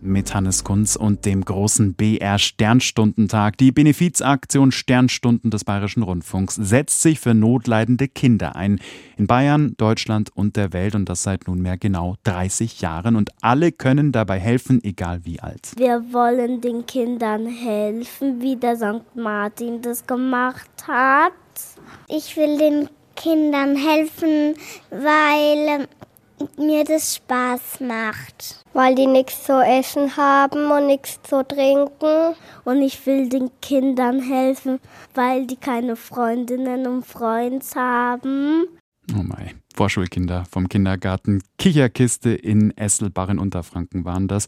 mit Hannes Kunz und dem großen BR Sternstundentag. Die Benefizaktion Sternstunden des Bayerischen Rundfunks setzt sich für notleidende Kinder ein. In Bayern, Deutschland und der Welt und das seit nunmehr genau 30 Jahren. Und alle können dabei helfen, egal wie alt. Wir wollen den Kindern helfen, wie der St. Martin das gemacht hat. Ich will den Kindern helfen, weil mir das Spaß macht. Weil die nichts zu essen haben und nichts zu trinken. Und ich will den Kindern helfen, weil die keine Freundinnen und Freunde haben. Oh mein, Vorschulkinder vom Kindergarten Kicherkiste in Esselbach in Unterfranken waren das.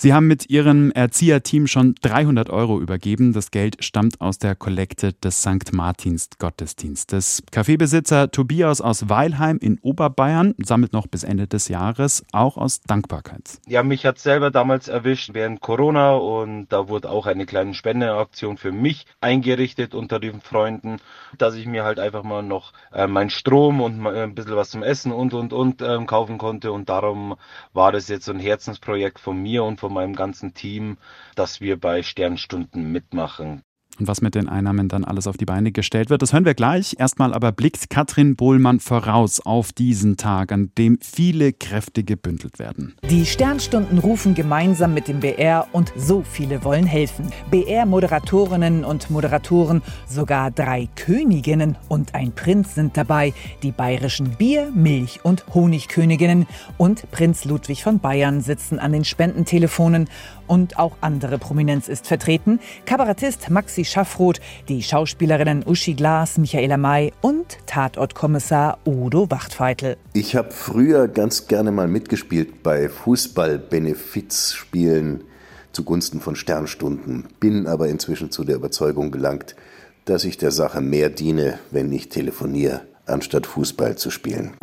Sie haben mit Ihrem Erzieherteam schon 300 Euro übergeben. Das Geld stammt aus der Kollekte des St. Martins Gottesdienstes. Kaffeebesitzer Tobias aus Weilheim in Oberbayern sammelt noch bis Ende des Jahres auch aus Dankbarkeit. Ja, mich hat selber damals erwischt während Corona und da wurde auch eine kleine Spendeaktion für mich eingerichtet unter den Freunden, dass ich mir halt einfach mal noch äh, meinen Strom und äh, ein bisschen was zum Essen und und und äh, kaufen konnte und darum war das jetzt so ein Herzensprojekt von mir und von von meinem ganzen Team, dass wir bei Sternstunden mitmachen. Und was mit den Einnahmen dann alles auf die Beine gestellt wird, das hören wir gleich. Erstmal aber blickt Katrin Bohlmann voraus auf diesen Tag, an dem viele Kräfte gebündelt werden. Die Sternstunden rufen gemeinsam mit dem BR und so viele wollen helfen. BR-Moderatorinnen und Moderatoren, sogar drei Königinnen und ein Prinz sind dabei. Die bayerischen Bier-, Milch- und Honigköniginnen und Prinz Ludwig von Bayern sitzen an den Spendentelefonen und auch andere Prominenz ist vertreten. Kabarettist Maxi Schaffroth, die Schauspielerinnen Uschi Glas, Michaela May und Tatortkommissar Udo Wachtfeitel. Ich habe früher ganz gerne mal mitgespielt bei Fußball-Benefizspielen zugunsten von Sternstunden, bin aber inzwischen zu der Überzeugung gelangt, dass ich der Sache mehr diene, wenn ich telefoniere, anstatt Fußball zu spielen.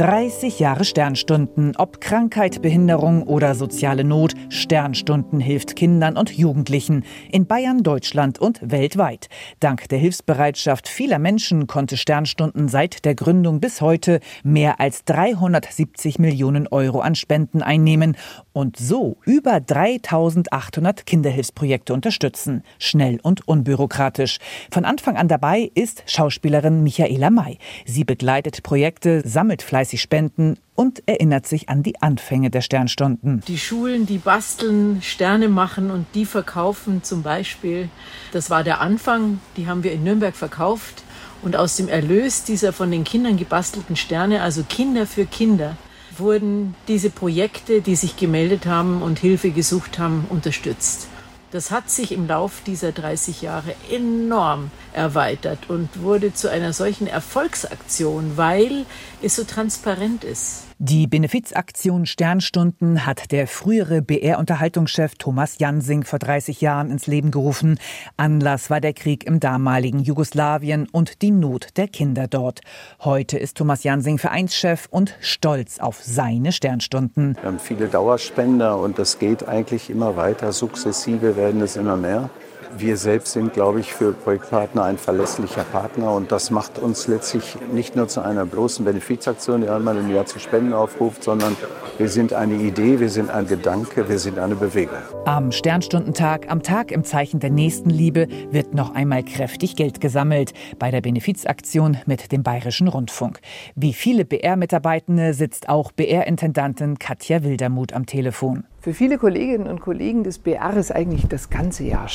30 Jahre Sternstunden. Ob Krankheit, Behinderung oder soziale Not, Sternstunden hilft Kindern und Jugendlichen in Bayern, Deutschland und weltweit. Dank der Hilfsbereitschaft vieler Menschen konnte Sternstunden seit der Gründung bis heute mehr als 370 Millionen Euro an Spenden einnehmen und so über 3800 Kinderhilfsprojekte unterstützen. Schnell und unbürokratisch. Von Anfang an dabei ist Schauspielerin Michaela May. Sie begleitet Projekte, sammelt fleißig fleißig spenden und erinnert sich an die Anfänge der Sternstunden. Die Schulen, die basteln, Sterne machen und die verkaufen zum Beispiel. Das war der Anfang, die haben wir in Nürnberg verkauft. Und aus dem Erlös dieser von den Kindern gebastelten Sterne, also Kinder für Kinder, wurden diese Projekte, die sich gemeldet haben und Hilfe gesucht haben, unterstützt. Das hat sich im Lauf dieser 30 Jahre enorm erweitert und wurde zu einer solchen Erfolgsaktion, weil es so transparent ist. Die Benefizaktion Sternstunden hat der frühere BR-Unterhaltungschef Thomas Jansing vor 30 Jahren ins Leben gerufen. Anlass war der Krieg im damaligen Jugoslawien und die Not der Kinder dort. Heute ist Thomas Jansing Vereinschef und stolz auf seine Sternstunden. Wir haben viele Dauerspender und das geht eigentlich immer weiter. Sukzessive werden es immer mehr. Wir selbst sind, glaube ich, für Projektpartner ein verlässlicher Partner und das macht uns letztlich nicht nur zu einer bloßen Benefizaktion, die einmal im Jahr zu Spenden aufruft, sondern wir sind eine Idee, wir sind ein Gedanke, wir sind eine Bewegung. Am Sternstundentag, am Tag im Zeichen der Nächstenliebe, wird noch einmal kräftig Geld gesammelt bei der Benefizaktion mit dem Bayerischen Rundfunk. Wie viele BR-Mitarbeitende sitzt auch BR-Intendantin Katja Wildermuth am Telefon. Für viele Kolleginnen und Kollegen des BR ist eigentlich das ganze Jahr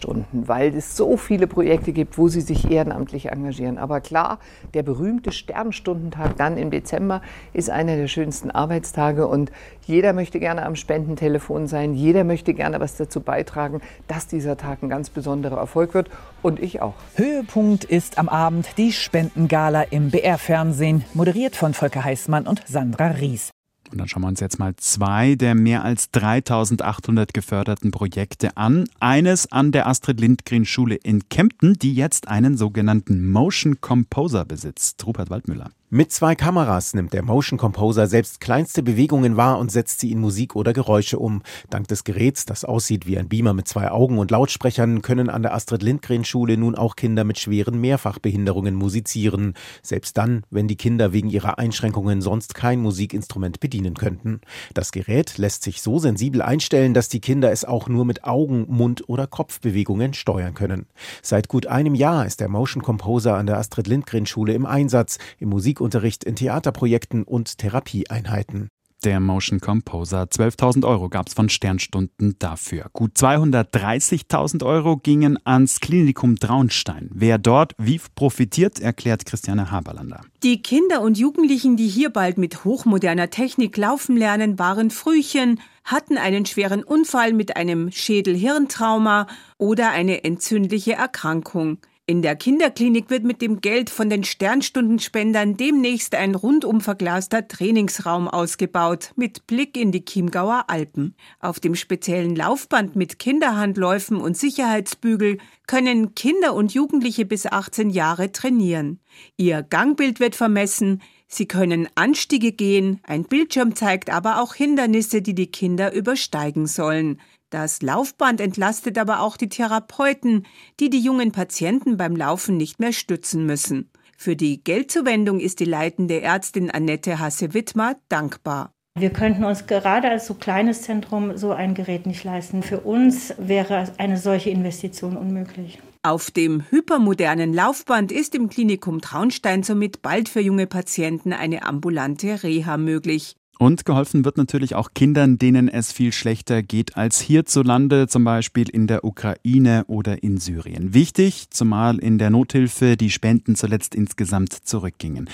Sternstunden, weil es so viele Projekte gibt, wo sie sich ehrenamtlich engagieren. Aber klar, der berühmte Sternstundentag dann im Dezember ist einer der schönsten Arbeitstage und jeder möchte gerne am Spendentelefon sein, jeder möchte gerne was dazu beitragen, dass dieser Tag ein ganz besonderer Erfolg wird und ich auch. Höhepunkt ist am Abend die Spendengala im BR-Fernsehen, moderiert von Volker Heißmann und Sandra Ries. Und dann schauen wir uns jetzt mal zwei der mehr als 3800 geförderten Projekte an. Eines an der Astrid Lindgren Schule in Kempten, die jetzt einen sogenannten Motion Composer besitzt. Rupert Waldmüller. Mit zwei Kameras nimmt der Motion Composer selbst kleinste Bewegungen wahr und setzt sie in Musik oder Geräusche um. Dank des Geräts, das aussieht wie ein Beamer mit zwei Augen und Lautsprechern, können an der Astrid Lindgren Schule nun auch Kinder mit schweren Mehrfachbehinderungen musizieren. Selbst dann, wenn die Kinder wegen ihrer Einschränkungen sonst kein Musikinstrument bedienen könnten. Das Gerät lässt sich so sensibel einstellen, dass die Kinder es auch nur mit Augen, Mund oder Kopfbewegungen steuern können. Seit gut einem Jahr ist der Motion Composer an der Astrid Lindgren Schule im Einsatz, im Musik Musikunterricht in Theaterprojekten und Therapieeinheiten. Der Motion Composer. 12.000 Euro gab es von Sternstunden dafür. Gut 230.000 Euro gingen ans Klinikum Traunstein. Wer dort wie profitiert, erklärt Christiane Haberlander. Die Kinder und Jugendlichen, die hier bald mit hochmoderner Technik laufen lernen, waren Frühchen, hatten einen schweren Unfall mit einem Schädel-Hirntrauma oder eine entzündliche Erkrankung. In der Kinderklinik wird mit dem Geld von den Sternstundenspendern demnächst ein rundum verglaster Trainingsraum ausgebaut, mit Blick in die Chiemgauer Alpen. Auf dem speziellen Laufband mit Kinderhandläufen und Sicherheitsbügel können Kinder und Jugendliche bis 18 Jahre trainieren. Ihr Gangbild wird vermessen, Sie können Anstiege gehen, ein Bildschirm zeigt aber auch Hindernisse, die die Kinder übersteigen sollen. Das Laufband entlastet aber auch die Therapeuten, die die jungen Patienten beim Laufen nicht mehr stützen müssen. Für die Geldzuwendung ist die leitende Ärztin Annette Hasse-Wittmer dankbar. Wir könnten uns gerade als so kleines Zentrum so ein Gerät nicht leisten. Für uns wäre eine solche Investition unmöglich. Auf dem hypermodernen Laufband ist im Klinikum Traunstein somit bald für junge Patienten eine ambulante Reha möglich. Und geholfen wird natürlich auch Kindern, denen es viel schlechter geht als hierzulande, zum Beispiel in der Ukraine oder in Syrien. Wichtig, zumal in der Nothilfe die Spenden zuletzt insgesamt zurückgingen.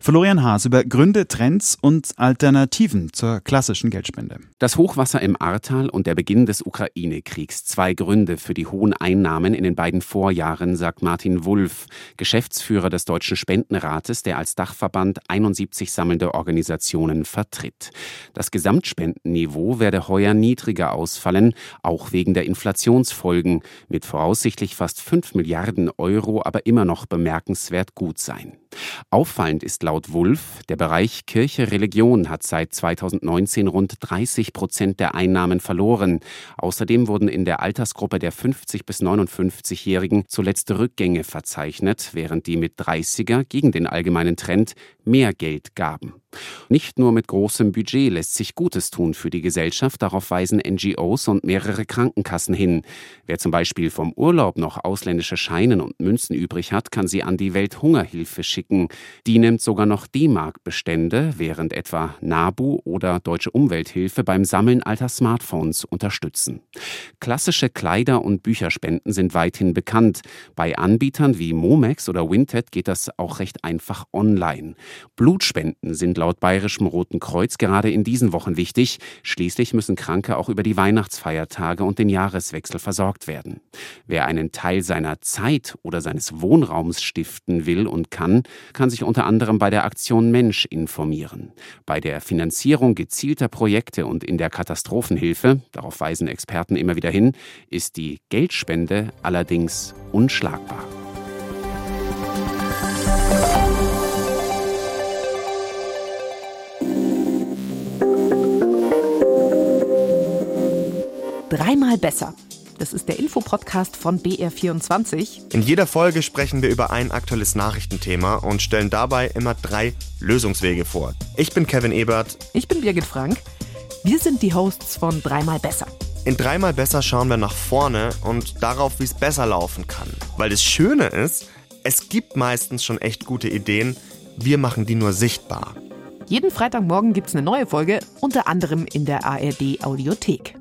Florian Haas über Gründe, Trends und Alternativen zur klassischen Geldspende. Das Hochwasser im Ahrtal und der Beginn des Ukraine-Kriegs. Zwei Gründe für die hohen Einnahmen in den beiden Vorjahren, sagt Martin Wulff, Geschäftsführer des Deutschen Spendenrates, der als Dachverband 71 sammelnde Organisationen vertritt. Das Gesamtspendenniveau werde heuer niedriger ausfallen, auch wegen der Inflationsfolgen, mit voraussichtlich fast 5 Milliarden Euro aber immer noch bemerkenswert gut sein. Auffallend ist laut Wulff, der Bereich Kirche Religion hat seit 2019 rund 30 Prozent der Einnahmen verloren. Außerdem wurden in der Altersgruppe der 50 bis 59-Jährigen zuletzt Rückgänge verzeichnet, während die mit 30er gegen den allgemeinen Trend mehr Geld gaben. Nicht nur mit großem Budget lässt sich Gutes tun für die Gesellschaft, darauf weisen NGOs und mehrere Krankenkassen hin. Wer zum Beispiel vom Urlaub noch ausländische Scheinen und Münzen übrig hat, kann sie an die Welthungerhilfe schicken. Die nimmt sogar noch D-Mark-Bestände, während etwa NABU oder Deutsche Umwelthilfe beim Sammeln alter Smartphones unterstützen. Klassische Kleider- und Bücherspenden sind weithin bekannt. Bei Anbietern wie Momex oder Winted geht das auch recht einfach online. Blutspenden sind laut Bayerischem Roten Kreuz gerade in diesen Wochen wichtig. Schließlich müssen Kranke auch über die Weihnachtsfeiertage und den Jahreswechsel versorgt werden. Wer einen Teil seiner Zeit oder seines Wohnraums stiften will und kann, kann sich unter anderem bei der Aktion Mensch informieren. Bei der Finanzierung gezielter Projekte und in der Katastrophenhilfe, darauf weisen Experten immer wieder hin, ist die Geldspende allerdings unschlagbar. Dreimal besser. Das ist der Infopodcast von BR24. In jeder Folge sprechen wir über ein aktuelles Nachrichtenthema und stellen dabei immer drei Lösungswege vor. Ich bin Kevin Ebert. Ich bin Birgit Frank. Wir sind die Hosts von Dreimal besser. In Dreimal besser schauen wir nach vorne und darauf, wie es besser laufen kann. Weil das Schöne ist, es gibt meistens schon echt gute Ideen, wir machen die nur sichtbar. Jeden Freitagmorgen gibt es eine neue Folge, unter anderem in der ARD Audiothek.